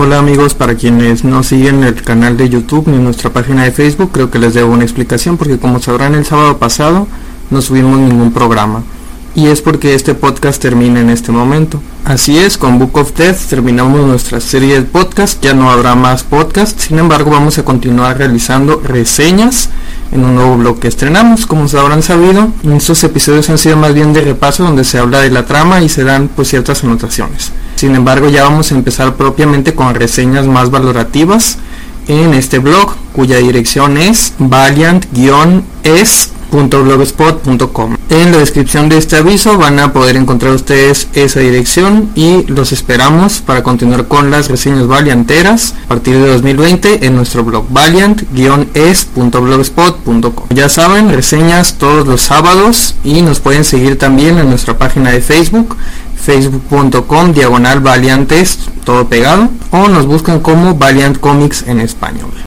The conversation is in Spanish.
Hola amigos, para quienes no siguen el canal de YouTube ni nuestra página de Facebook, creo que les debo una explicación porque como sabrán el sábado pasado no subimos ningún programa y es porque este podcast termina en este momento. Así es, con Book of Death terminamos nuestra serie de podcast, ya no habrá más podcast, sin embargo vamos a continuar realizando reseñas en un nuevo blog que estrenamos, como se habrán sabido, estos episodios han sido más bien de repaso donde se habla de la trama y se dan pues ciertas anotaciones. Sin embargo ya vamos a empezar propiamente con reseñas más valorativas en este blog cuya dirección es valiant-es .blogspot.com En la descripción de este aviso van a poder encontrar ustedes esa dirección y los esperamos para continuar con las reseñas valianteras a partir de 2020 en nuestro blog valiant-es.blogspot.com. Ya saben, reseñas todos los sábados y nos pueden seguir también en nuestra página de Facebook facebook.com diagonal valiantes todo pegado o nos buscan como Valiant Comics en español.